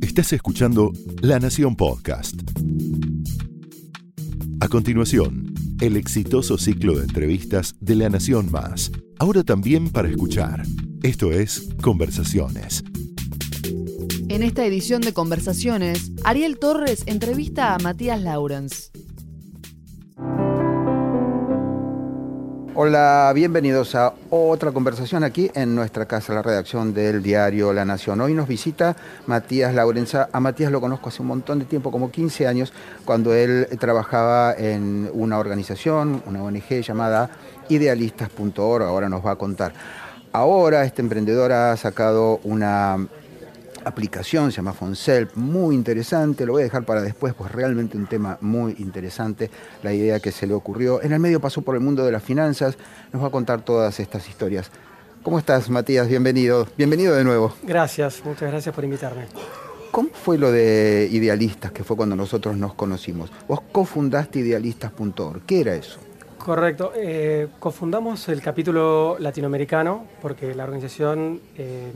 Estás escuchando La Nación Podcast. A continuación, el exitoso ciclo de entrevistas de La Nación Más. Ahora también para escuchar. Esto es Conversaciones. En esta edición de Conversaciones, Ariel Torres entrevista a Matías Laurens. Hola, bienvenidos a otra conversación aquí en nuestra casa, la redacción del diario La Nación. Hoy nos visita Matías Laurenza. A Matías lo conozco hace un montón de tiempo, como 15 años, cuando él trabajaba en una organización, una ONG llamada idealistas.org, ahora nos va a contar. Ahora este emprendedor ha sacado una aplicación, se llama Fonselp, muy interesante, lo voy a dejar para después, pues realmente un tema muy interesante, la idea que se le ocurrió. En el medio pasó por el mundo de las finanzas, nos va a contar todas estas historias. ¿Cómo estás, Matías? Bienvenido. Bienvenido de nuevo. Gracias, muchas gracias por invitarme. ¿Cómo fue lo de Idealistas, que fue cuando nosotros nos conocimos? Vos cofundaste idealistas.org. ¿Qué era eso? Correcto. Eh, cofundamos el capítulo latinoamericano porque la organización eh,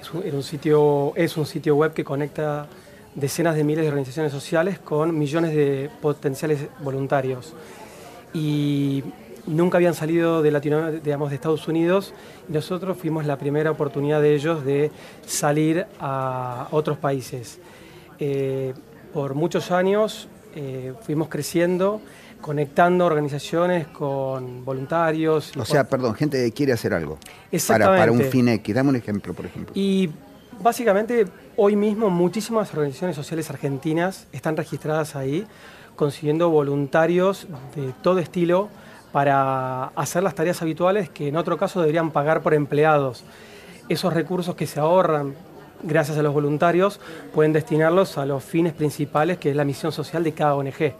es un, sitio, es un sitio web que conecta decenas de miles de organizaciones sociales con millones de potenciales voluntarios. Y nunca habían salido de, digamos, de Estados Unidos y nosotros fuimos la primera oportunidad de ellos de salir a otros países. Eh, por muchos años eh, fuimos creciendo conectando organizaciones con voluntarios. O sea, perdón, gente que quiere hacer algo. Para, para un fin X. Dame un ejemplo, por ejemplo. Y básicamente hoy mismo muchísimas organizaciones sociales argentinas están registradas ahí, consiguiendo voluntarios de todo estilo para hacer las tareas habituales que en otro caso deberían pagar por empleados. Esos recursos que se ahorran gracias a los voluntarios pueden destinarlos a los fines principales que es la misión social de cada ONG.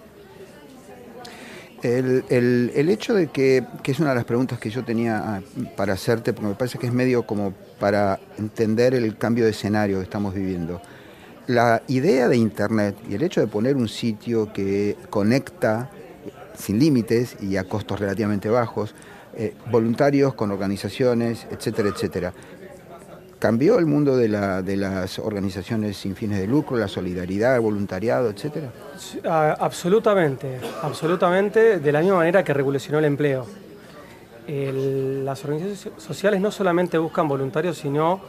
El, hecho de que, que, es una de las preguntas que yo tenía ah, para hacerte, porque me parece que es medio como para entender el cambio de escenario que estamos viviendo. La idea de Internet y el hecho de poner un sitio que conecta sin límites y a costos relativamente bajos, eh, voluntarios con organizaciones, etcétera, etcétera. ¿Cambió el mundo de, las organizaciones sin fines de lucro, la solidaridad, el voluntariado, etcétera? absolutamente, absolutamente, de la misma manera que revolucionó el empleo. las organizaciones sociales no solamente buscan voluntarios, sino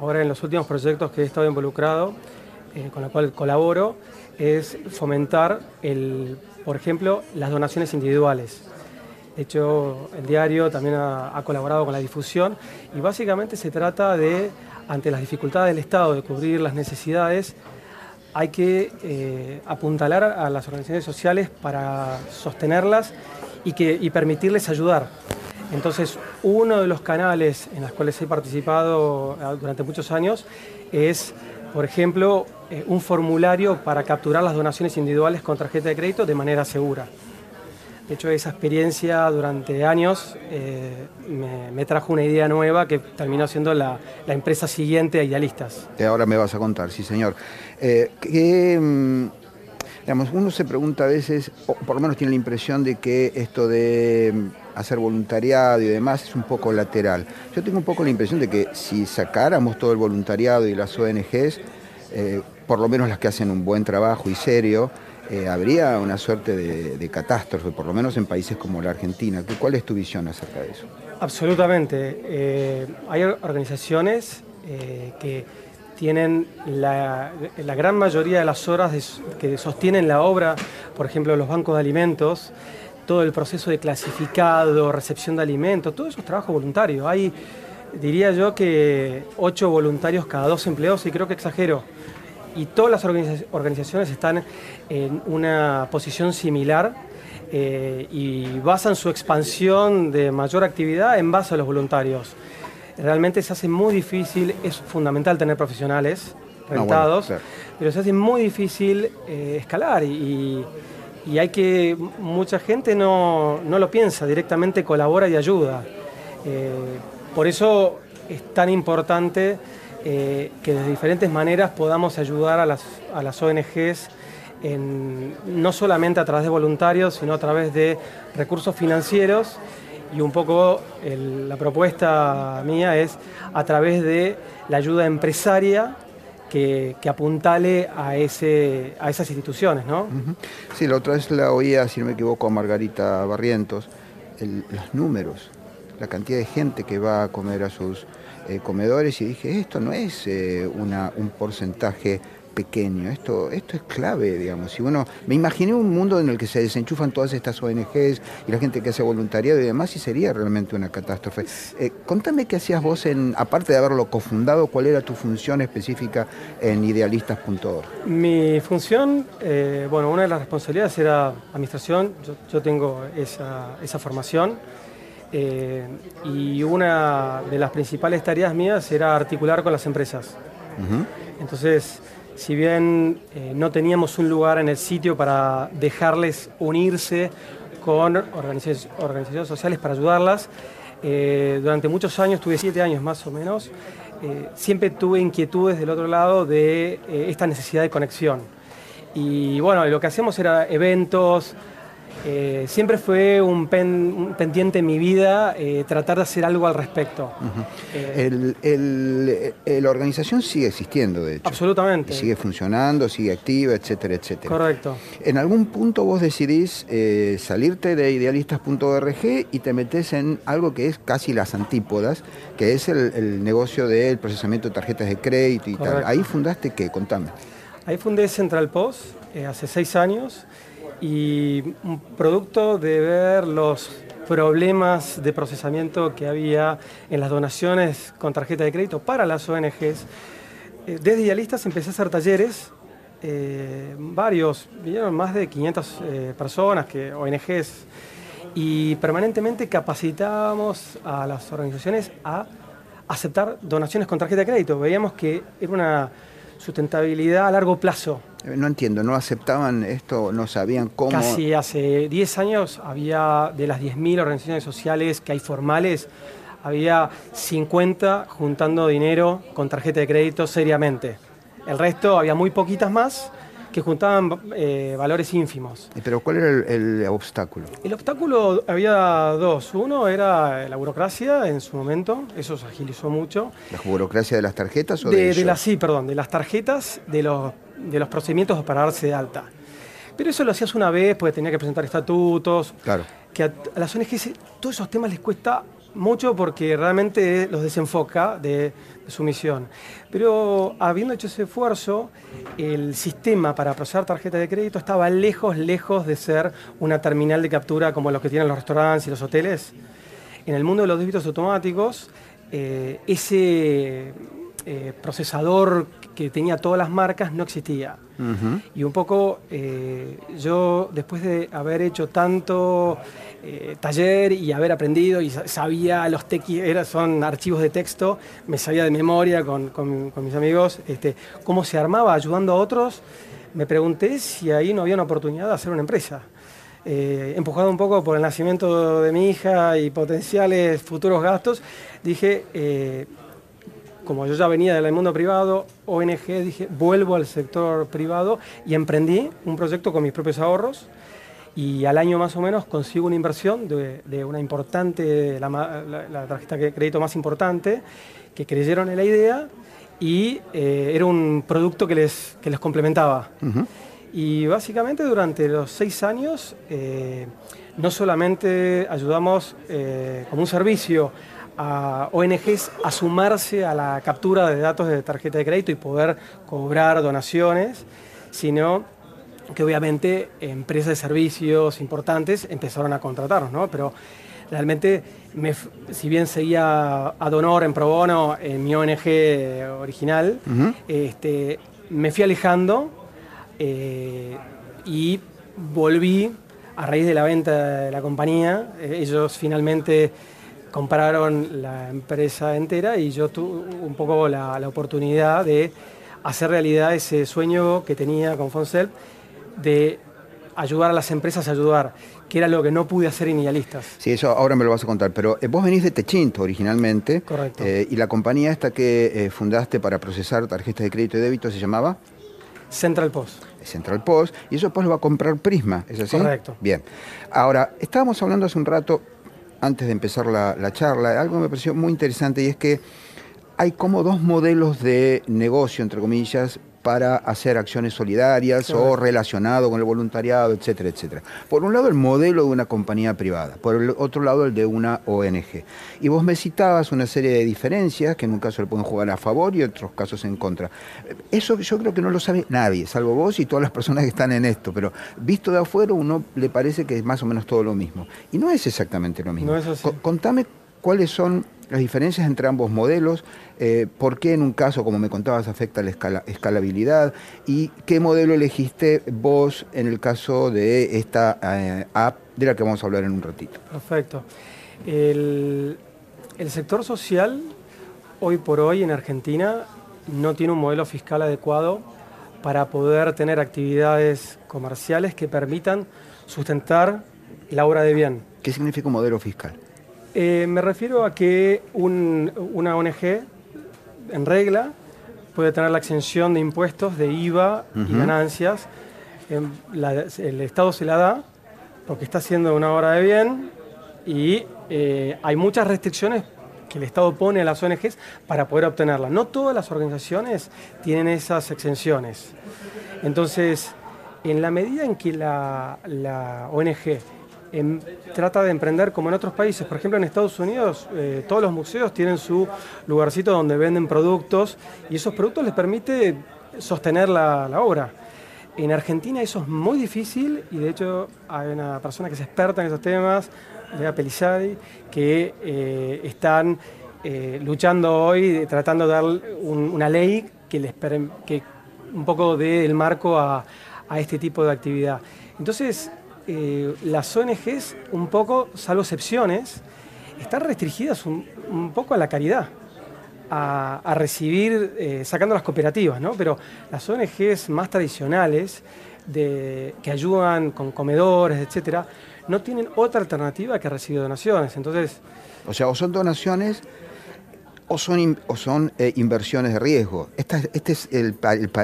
ahora en los últimos proyectos que he estado involucrado, eh, con los cual colaboro, es fomentar, el, por ejemplo, las donaciones individuales. De hecho, el diario también ha, colaborado con la difusión y básicamente se trata de, ante las dificultades del Estado de cubrir las necesidades, hay que eh, apuntalar a las organizaciones sociales para sostenerlas y, que, y permitirles ayudar. Entonces, uno de los canales en los cuales he participado eh, durante muchos años es, por ejemplo, eh, un formulario para capturar las donaciones individuales con tarjeta de crédito de manera segura. De hecho, esa experiencia durante años eh, me, trajo una idea nueva que terminó siendo la, empresa siguiente a Idealistas. Ahora me vas a contar, sí señor. Eh, mm, digamos, uno se pregunta a veces, o por lo menos tiene la impresión de que esto de mm, hacer voluntariado y demás es un poco lateral. Yo tengo un poco la impresión de que si sacáramos todo el voluntariado y las ONGs, eh, por lo menos las que hacen un buen trabajo y serio, eh, habría una suerte de, catástrofe, por lo menos en países como la Argentina. ¿Cuál es tu visión acerca de eso? Absolutamente. Eh, hay organizaciones eh, que tienen la, gran mayoría de las horas que sostienen la obra, por ejemplo, los bancos de alimentos, todo el proceso de clasificado, recepción de alimentos, todo eso es trabajo voluntario. Hay, diría yo, que ocho voluntarios cada dos empleados, y creo que exagero y todas las organizaciones están en una posición similar eh, y basan su expansión de mayor actividad en base a los voluntarios. Realmente se hace muy difícil, es fundamental tener profesionales rentados, pero se hace muy difícil eh, escalar y, hay que, mucha gente no, lo piensa, directamente colabora y ayuda. Eh, por eso es tan importante eh, que de diferentes maneras podamos ayudar a las, a las ONGs, no solamente a través de voluntarios, sino a través de recursos financieros. Y un poco la propuesta mía es a través de la ayuda empresaria que, apuntale a, ese, a esas instituciones, ¿no? Sí, la otra vez la oía, si no me equivoco, a Margarita Barrientos, los números, la cantidad de gente que va a comer a sus eh, comedores y dije, esto no es eh, una, un porcentaje pequeño. Esto, esto es clave, digamos. Si uno, me imaginé un mundo en el que se desenchufan todas estas ONGs y la gente que hace voluntariado y demás, y sería realmente una catástrofe. Eh, contame qué hacías vos, aparte de haberlo cofundado, cuál era tu función específica en idealistas.org. Mi función, bueno, una de las responsabilidades era administración, yo, tengo esa, esa formación. Eh, y una de las principales tareas mías era articular con las empresas. Entonces, si bien eh, no teníamos un lugar en el sitio para dejarles unirse con organizaciones, sociales para ayudarlas, eh, durante muchos años, tuve siete años más o menos, eh, siempre tuve inquietudes del otro lado de esta necesidad de conexión. Y bueno, lo que hacemos era eventos, eh, siempre fue un, pendiente en mi vida eh, tratar de hacer algo al respecto. Eh, la organización sigue existiendo, de hecho. Absolutamente. sigue funcionando, sigue activa, etcétera, etcétera. Correcto. En algún punto vos decidís salirte de idealistas.org y te metes en algo que es casi las antípodas, que es el, negocio del procesamiento de tarjetas de crédito y tal. ¿Ahí fundaste qué? Contame. Ahí fundé Central Post hace seis años y producto de ver los problemas de procesamiento que había en las donaciones con tarjeta de crédito para las ONGs. Eh, desde Idealistas empecé a hacer talleres, eh, varios, vinieron más de 500 eh, personas, que, ONGs, y permanentemente capacitábamos a las organizaciones a aceptar donaciones con tarjeta de crédito. Veíamos que era una sustentabilidad a largo plazo. Eh, no entiendo, ¿no aceptaban esto? ¿No sabían cómo? Casi hace 10 años había, de las 10.000 organizaciones sociales que hay formales, había 50 juntando dinero con tarjeta de crédito seriamente. El resto había muy poquitas más que juntaban eh, valores ínfimos. ¿Pero cuál era el, obstáculo? El obstáculo había dos. Uno era la burocracia en su momento, eso se agilizó mucho. ¿La burocracia de las tarjetas o de, de, las Sí, perdón, de las tarjetas, de los, de los procedimientos para darse de alta. Pero eso lo hacías una vez, porque tenía que presentar estatutos. Claro. Que a, a las ONGs todos esos temas les cuesta mucho porque realmente los desenfoca de, su misión. Pero habiendo hecho ese esfuerzo, el sistema para procesar tarjetas de crédito estaba lejos, lejos de ser una terminal de captura como los que tienen los restaurantes y los hoteles. En el mundo de los débitos automáticos, eh, ese eh, procesador que tenía todas las marcas no existía. Y un poco eh, yo, después de haber hecho tanto eh, taller y haber aprendido y sabía los tex, son archivos de texto, me sabía de memoria con, mis amigos este, cómo se armaba ayudando a otros, me pregunté si ahí no había una oportunidad de hacer una empresa. Eh, empujado un poco por el nacimiento de mi hija y potenciales futuros gastos, dije, como yo ya venía del mundo privado, ONG, dije, vuelvo al sector privado y emprendí un proyecto con mis propios ahorros y al año más o menos consigo una inversión de, una importante, la, tarjeta de crédito más importante, que creyeron en la idea y eh, era un producto que les, les complementaba. Y básicamente durante los seis años eh, no solamente ayudamos eh, como un servicio a ONGs a sumarse a la captura de datos de tarjeta de crédito y poder cobrar donaciones, sino que obviamente empresas de servicios importantes empezaron a contratarnos, ¿no? Pero realmente, si bien seguía a Donor en pro bono en mi ONG original, este, me fui alejando eh, y volví a raíz de la venta de la compañía. Eh, ellos finalmente compraron la empresa entera y yo tuve un poco la, la oportunidad de hacer realidad ese sueño que tenía con Fonsel de ayudar a las empresas a ayudar, que era lo que no pude hacer en Idealistas. Sí, eso ahora me lo vas a contar, pero eh, vos venís de Techinto originalmente. Correcto. Eh, y la compañía esta que eh, fundaste para procesar tarjetas de crédito y débito se llamaba? Central Post. Central Post, y eso después lo va a comprar Prisma, ¿es así? Correcto. Bien. Ahora, estábamos hablando hace un rato, antes de empezar la, la charla, algo me pareció muy interesante y es que hay como dos modelos de negocio, entre comillas, para hacer acciones solidarias o relacionado con el voluntariado, etcétera, etcétera. Por un lado el modelo de una compañía privada, por el otro lado el de una ONG. Y vos me citabas una serie de diferencias que en un caso le pueden jugar a favor y en otros casos en contra. Eso yo creo que no lo sabe nadie, salvo vos y todas las personas que están en esto, pero visto de afuera uno le parece que es más o menos todo lo mismo. Y no es exactamente lo mismo. Contame cuáles son las diferencias entre ambos modelos, eh, por qué en un caso, como me contabas, afecta la escalabilidad y qué modelo elegiste vos en el caso de esta eh, app de la que vamos a hablar en un ratito. Perfecto. El, el sector social, hoy por hoy en Argentina, no tiene un modelo fiscal adecuado para poder tener actividades comerciales que permitan sustentar la obra de bien. ¿Qué significa un modelo fiscal? Eh, me refiero a que una ONG en regla puede tener la exención de impuestos, de IVA y ganancias. el Estado se la da porque está haciendo una obra de bien y eh, hay muchas restricciones que el Estado pone a las ONGs para poder obtenerla. No todas las organizaciones tienen esas exenciones. Entonces, en la medida en que la, la ONG trata de emprender como en otros países. Por ejemplo, en Estados Unidos eh, todos los museos tienen su lugarcito donde venden productos y esos productos les permite sostener la, obra. En Argentina eso es muy difícil y de hecho hay una persona que es experta en esos temas, Lea Pelizari, que eh, están eh, luchando hoy, tratando de dar una ley que les que un poco dé el marco a, a este tipo de actividad. Entonces, eh, las ONGs, un poco, salvo excepciones, están restringidas un, poco a la caridad, a, recibir, eh, sacando las cooperativas, ¿no? Pero las ONGs más tradicionales, de, que ayudan con comedores, etcétera, no tienen otra alternativa que recibir donaciones. Entonces. O sea, o son donaciones o son, o son eh, inversiones de riesgo. Este, este es el,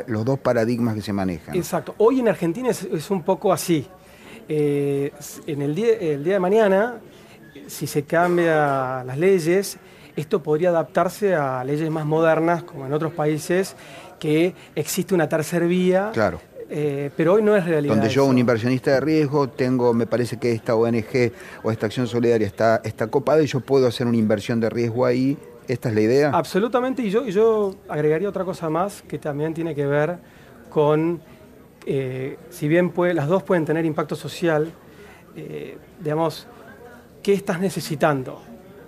los dos paradigmas que se manejan. Exacto. Hoy en Argentina es un poco así. Eh, en el día, el día de mañana, si se cambian las leyes, esto podría adaptarse a leyes más modernas, como en otros países, que existe una tercera vía. Claro. Eh, pero hoy no es realidad. Donde yo, un inversionista de riesgo, tengo, me parece que esta ONG o esta acción solidaria está, está copada y yo puedo hacer una inversión de riesgo ahí. ¿Esta es la idea? Absolutamente, y yo, y yo agregaría otra cosa más que también tiene que ver con eh, si bien las dos pueden tener impacto social, eh, digamos, ¿qué estás necesitando?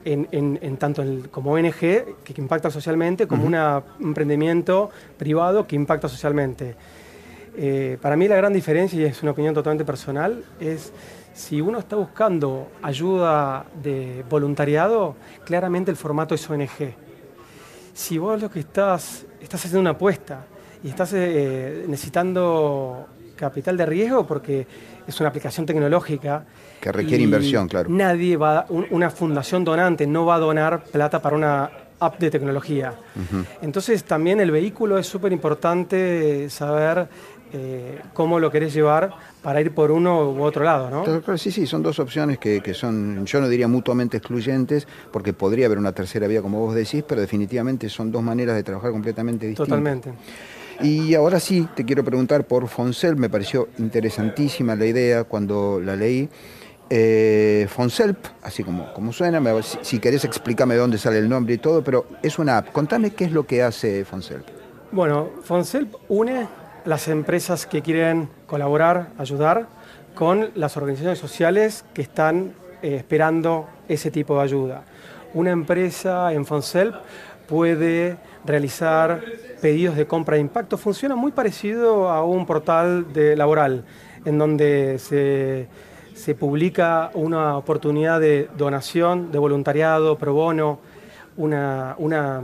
En, tanto como ONG, que, impacta socialmente, como un emprendimiento privado que impacta socialmente. Eh, para mí la gran diferencia, y es una opinión totalmente personal, es si uno está buscando ayuda de voluntariado, claramente el formato es ONG. Si vos lo que estás, estás haciendo una apuesta y estás eh, necesitando capital de riesgo porque es una aplicación tecnológica. Que requiere inversión, claro. Nadie va, una fundación donante no va a donar plata para una app de tecnología. Entonces también el vehículo es súper importante saber eh, cómo lo querés llevar para ir por uno u otro lado, ¿no? Sí, sí, son dos opciones que, que, son, yo no diría mutuamente excluyentes, porque podría haber una tercera vía, como vos decís, pero definitivamente son dos maneras de trabajar completamente distintas. Totalmente. Y ahora sí, te quiero preguntar por Foncel, me pareció interesantísima la idea cuando la leí. Eh, Fonselp, así como, como suena, si, querés explícame dónde sale el nombre y todo, pero es una app. Contame qué es lo que hace Fonselp. Bueno, Fonselp une las empresas que quieren colaborar, ayudar, con las organizaciones sociales que están eh, esperando ese tipo de ayuda. Una empresa en Fonselp puede realizar pedidos de compra de impacto. Funciona muy parecido a un portal de laboral, en donde se, publica una oportunidad de donación, de voluntariado, pro bono, una, una,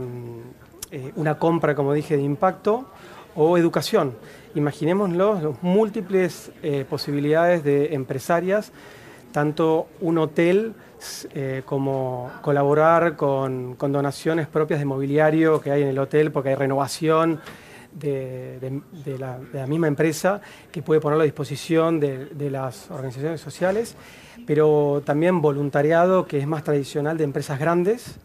eh, una compra, como dije, de impacto o educación. Imaginémoslo, las múltiples eh, posibilidades de empresarias, tanto un hotel eh, como colaborar con, donaciones propias de mobiliario que hay en el hotel, porque hay renovación de, la, misma empresa que puede ponerlo a disposición de, las organizaciones sociales, pero también voluntariado que es más tradicional de empresas grandes.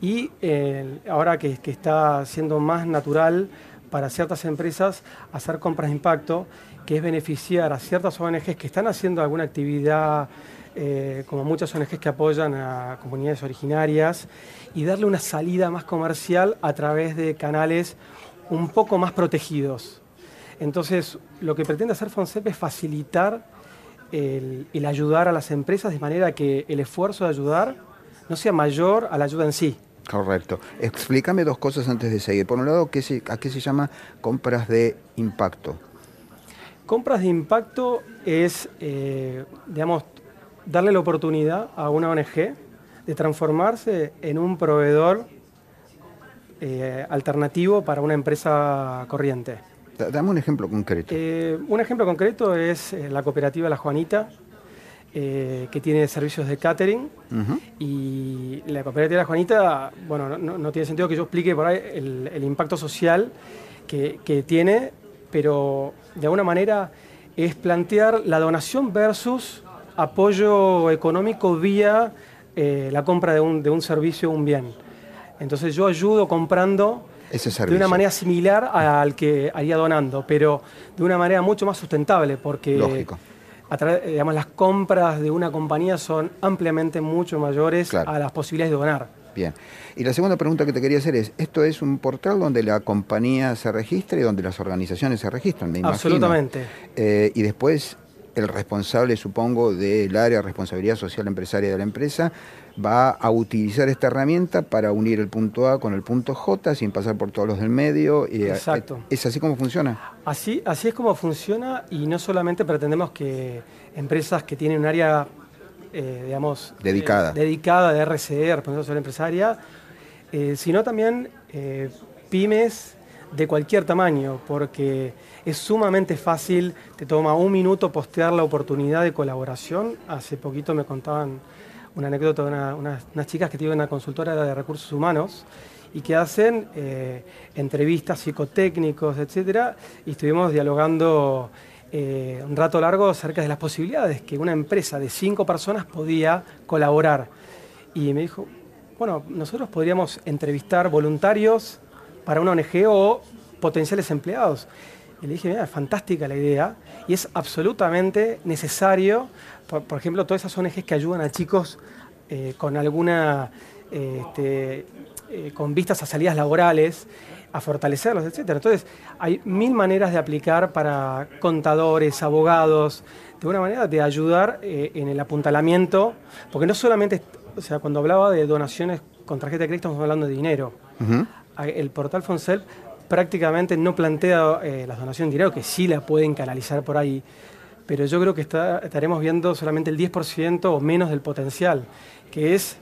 Y eh, ahora que, que está siendo más natural para ciertas empresas hacer compras de impacto, que es beneficiar a ciertas ONGs que están haciendo alguna actividad, eh, como muchas ONGs que apoyan a comunidades originarias, y darle una salida más comercial a través de canales un poco más protegidos. Entonces, lo que pretende hacer FONSEP es facilitar el, el ayudar a las empresas de manera que el esfuerzo de ayudar no sea mayor a la ayuda en sí. Correcto. Explícame dos cosas antes de seguir. Por un lado, ¿qué se- ¿a qué se llama compras de impacto? Compras de impacto es, eh, digamos, darle la oportunidad a una ONG de transformarse en un proveedor eh, alternativo para una empresa corriente. Da- Dame un ejemplo concreto. Eh, un ejemplo concreto es la cooperativa La Juanita, eh, que tiene servicios de catering. Y la cooperativa La Juanita, bueno, no- no, no tiene sentido que yo explique por ahí el, el impacto social que, que tiene, pero de alguna manera es plantear la donación versus apoyo económico vía eh, la compra de un, de un servicio o un bien. Entonces yo ayudo comprando Ese de una manera similar al que haría donando, pero de una manera mucho más sustentable, porque Lógico. a través- digamos, las compras de una compañía son ampliamente mucho mayores Claro. a las posibilidades de donar. Bien. Y la segunda pregunta que te quería hacer es, ¿esto es un portal donde la compañía se registra y donde las organizaciones se registran? Me. Absolutamente. Eh, y después el responsable, supongo, del área de responsabilidad social empresaria de la empresa va a utilizar esta herramienta para unir el punto A con el punto J sin pasar por todos los del medio. eh, Exacto. ¿Es así como funciona? Así, así es como funciona y no solamente pretendemos que empresas que tienen un área, eh, digamos, Dedicada. eh, dedicada de RCE, responsabilidad social empresaria, eh, sino también pymes de cualquier tamaño, porque es sumamente fácil, te toma un minuto postear la oportunidad de colaboración. Hace poquito me contaban una anécdota de una- unas, unas chicas que tienen una consultora de recursos humanos y que hacen eh, entrevistas psicotécnicos, etcétera, y estuvimos dialogando eh, un rato largo acerca de las posibilidades que una empresa de cinco personas podía colaborar. Y me dijo, bueno, nosotros podríamos entrevistar voluntarios para una ONG o potenciales empleados. Y le dije, mira, es fantástica la idea y es absolutamente necesario, por, ejemplo, todas esas ONGs que ayudan a chicos eh, con alguna, eh, este, con vistas a salidas laborales, a fortalecerlos, etc. Entonces, hay mil maneras de aplicar para contadores, abogados, de una manera de ayudar eh, en el apuntalamiento, porque no solamente, o sea, cuando hablaba de donaciones con tarjeta de crédito, estamos hablando de dinero. El portal Fonsel prácticamente no plantea eh, las donaciones de dinero, que sí la pueden canalizar por ahí, pero yo creo que está- estaremos viendo solamente el 10% o menos del potencial, que es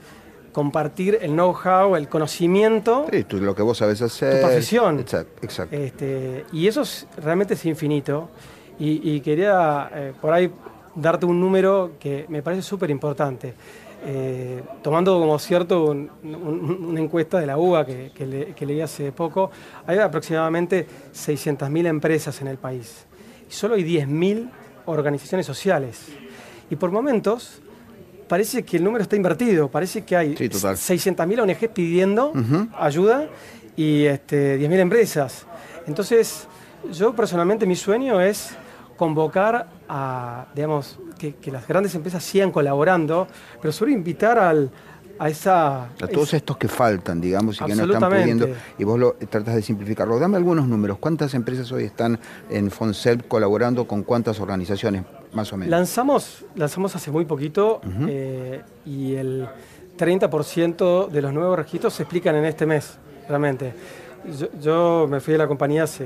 compartir el know-how, el conocimiento, Sí, tú, lo que vos sabes hacer. Tu profesión. Exacto. exacto. este, y eso es, realmente es infinito. Y, y quería eh, por ahí darte un número que me parece súper importante. Eh, tomando como cierto un- un- una encuesta de la UBA que, que le- que leí hace poco, hay aproximadamente 600.000 empresas en el país y solo hay 10.000 organizaciones sociales. Y por momentos parece que el número está invertido, parece que hay Sí, total. 600.000 ONGs pidiendo ayuda y este, 10.000 empresas. Entonces, yo personalmente mi sueño es convocar a, digamos, que, que las grandes empresas sigan colaborando, pero sobre invitar al, a esa... A todos estos que faltan, digamos, y que no están pudiendo, y vos lo tratas de simplificarlo. Dame algunos números. ¿Cuántas empresas hoy están en FONSEP colaborando con cuántas organizaciones, más o menos? Lanzamos, lanzamos hace muy poquito eh, y el 30% de los nuevos registros se explican en este mes, realmente. Yo, yo me fui de la compañía hace,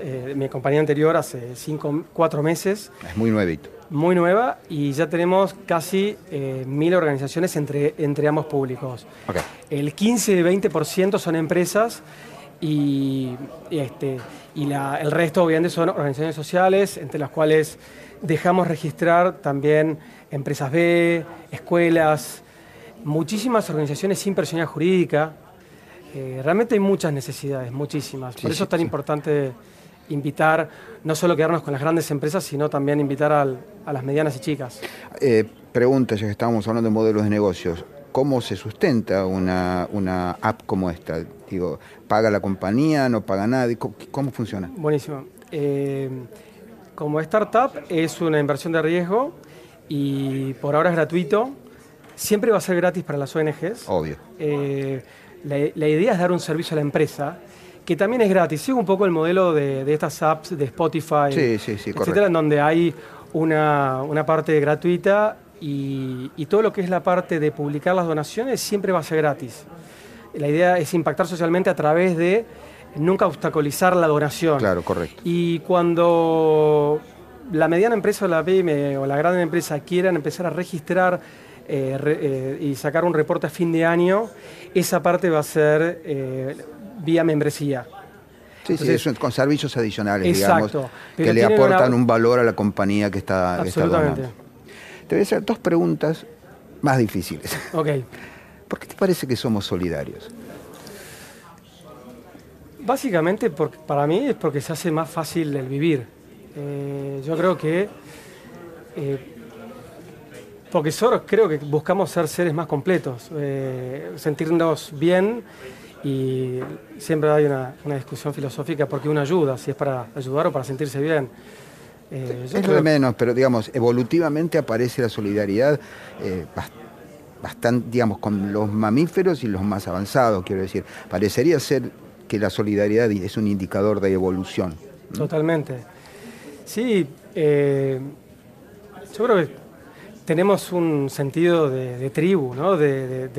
eh, mi compañía anterior hace cinco, cuatro meses, Es muy nuevito. muy nueva, y ya tenemos casi eh, mil organizaciones entre, entre ambos públicos. Ok. El 15-20% son empresas y, y, este, y la- el resto obviamente son organizaciones sociales, entre las cuales dejamos registrar también empresas B, escuelas, muchísimas organizaciones sin personalidad jurídica. Eh, realmente hay muchas necesidades, muchísimas. Sí, Por eso sí, es tan sí. importante invitar, no solo quedarnos con las grandes empresas, sino también invitar al- a las medianas y chicas. Eh, pregunta, ya que estábamos hablando de modelos de negocios. ¿cómo se sustenta una, una app como esta? Digo, ¿paga la compañía, no paga nadie? ¿Cómo, cómo funciona? Buenísimo. Eh, como startup es una inversión de riesgo y por ahora es gratuito. Siempre va a ser gratis para las ONGs. Obvio. Eh, la, la idea es dar un servicio a la empresa que también es gratis. Sigue un poco el modelo de, de estas apps de Spotify, Sí, sí, sí, etcétera, correcto. en donde hay una, una parte gratuita y, y todo lo que es la parte de publicar las donaciones siempre va a ser gratis. La idea es impactar socialmente a través de nunca obstaculizar la donación. Claro, correcto. Y cuando la mediana empresa o la pyme o la gran empresa quieran empezar a registrar eh, re- eh, y sacar un reporte a fin de año, esa parte va a ser eh, vía membresía. Sí, sí, con servicios adicionales, Exacto, digamos, que le aportan una- un valor a la compañía que está, que está Absolutamente. donando. Te voy a hacer dos preguntas más difíciles. Ok. ¿Por qué te parece que somos solidarios? Básicamente, por- para mí es porque se hace más fácil el vivir. Eh, yo creo que. eh, porque solo creo que buscamos ser seres más completos, eh, sentirnos bien y siempre hay una, una discusión filosófica porque uno ayuda, si es para ayudar o para sentirse bien. Eh, Es lo de menos, pero digamos, evolutivamente aparece la solidaridad eh, bas- bastante, digamos, con los mamíferos y los más avanzados, quiero decir. Parecería ser que la solidaridad es un indicador de evolución. Totalmente. Sí, eh, yo creo que tenemos un sentido de, tribu, ¿no? de,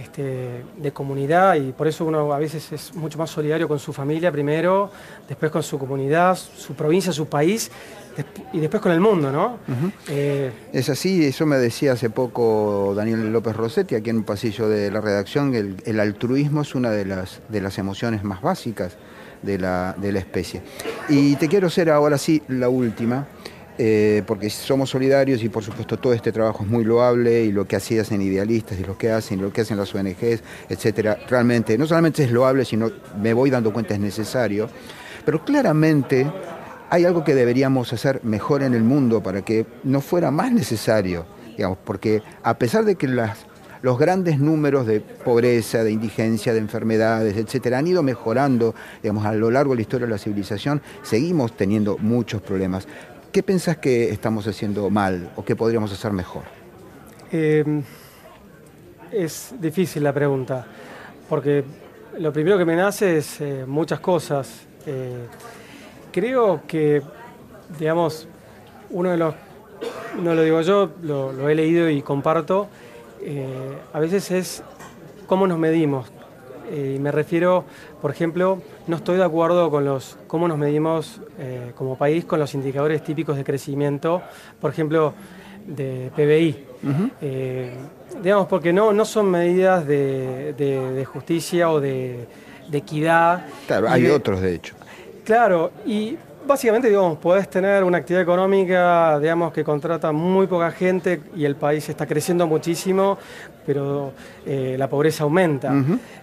este, de comunidad y por eso uno a veces es mucho más solidario con su familia primero, después con su comunidad, su provincia, su país y después con el mundo. ¿no? Eh, Es así, eso me decía hace poco Daniel López Rossetti, aquí en un pasillo de la redacción, que el, el altruismo es una de las, de las emociones más básicas de la, de la especie. Y te quiero hacer ahora sí la última, eh, porque somos solidarios y por supuesto todo este trabajo es muy loable y lo que así hacen idealistas y lo que hacen, lo que hacen las ONGs, etcétera, realmente no solamente es loable, sino me voy dando cuenta es necesario, pero claramente hay algo que deberíamos hacer mejor en el mundo para que no fuera más necesario, digamos, porque a pesar de que los grandes números de pobreza, de indigencia, de enfermedades, etcétera, han ido mejorando, digamos, a lo largo de la historia de la civilización, seguimos teniendo muchos problemas. ¿Qué pensás que estamos haciendo mal o qué podríamos hacer mejor? Eh, es difícil la pregunta, porque lo primero que me nace es eh, muchas cosas. Eh, creo que, digamos, uno de los, no lo digo yo, lo, lo he leído y comparto, eh, a veces es cómo nos medimos. Eh, y me refiero, por ejemplo, no estoy de acuerdo con los cómo nos medimos eh, como país con los indicadores típicos de crecimiento, por ejemplo, de PBI. Eh, digamos, porque no, no son medidas de, de- de justicia o de, de equidad. Claro, hay de- otros de hecho. Claro, y básicamente, digamos, podés tener una actividad económica, digamos, que contrata muy poca gente y el país está creciendo muchísimo, pero eh, la pobreza aumenta.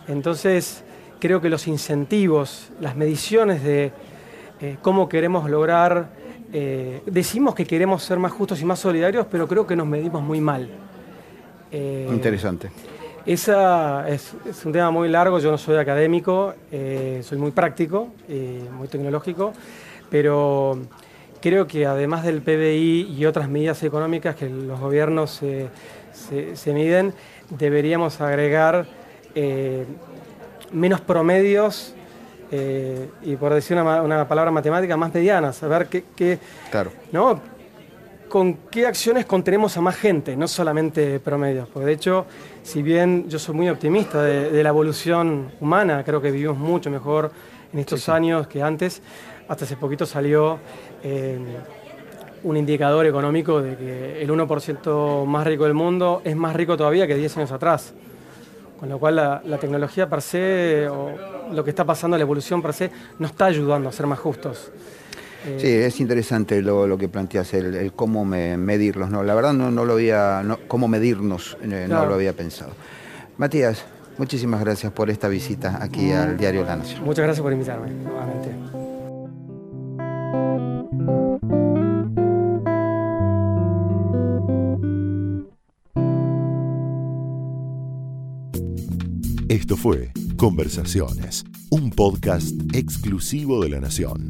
Entonces, creo que los incentivos, las mediciones de eh, cómo queremos lograr, eh, decimos que queremos ser más justos y más solidarios, pero creo que nos medimos muy mal. Interesante. Esa es, es un tema muy largo, yo no soy académico, eh, soy muy práctico, eh, muy tecnológico, pero creo que además del PBI y otras medidas económicas que los gobiernos se, se- se miden, deberíamos agregar eh, menos promedios eh, y por decir una, palabra matemática, más medianas, a ver qué, qué, Claro. ¿no? ¿Con qué acciones contenemos a más gente? No solamente promedios. Porque de hecho, si bien yo soy muy optimista de, de la evolución humana, creo que vivimos mucho mejor en estos años que antes, hasta hace poquito salió eh, un indicador económico de que el 1% más rico del mundo es más rico todavía que 10 años atrás. Con lo cual la, la tecnología per se, o lo que está pasando, la evolución per se, no está ayudando a ser más justos. Eh, Sí, es interesante lo, lo que planteas, el, el cómo me- medirlos. No, la verdad no, no lo había, no- cómo medirnos, eh, no lo había pensado. Matías, muchísimas gracias por esta visita aquí al Diario La Nación. Muchas gracias por invitarme, nuevamente. Esto fue Conversaciones, un podcast exclusivo de La Nación.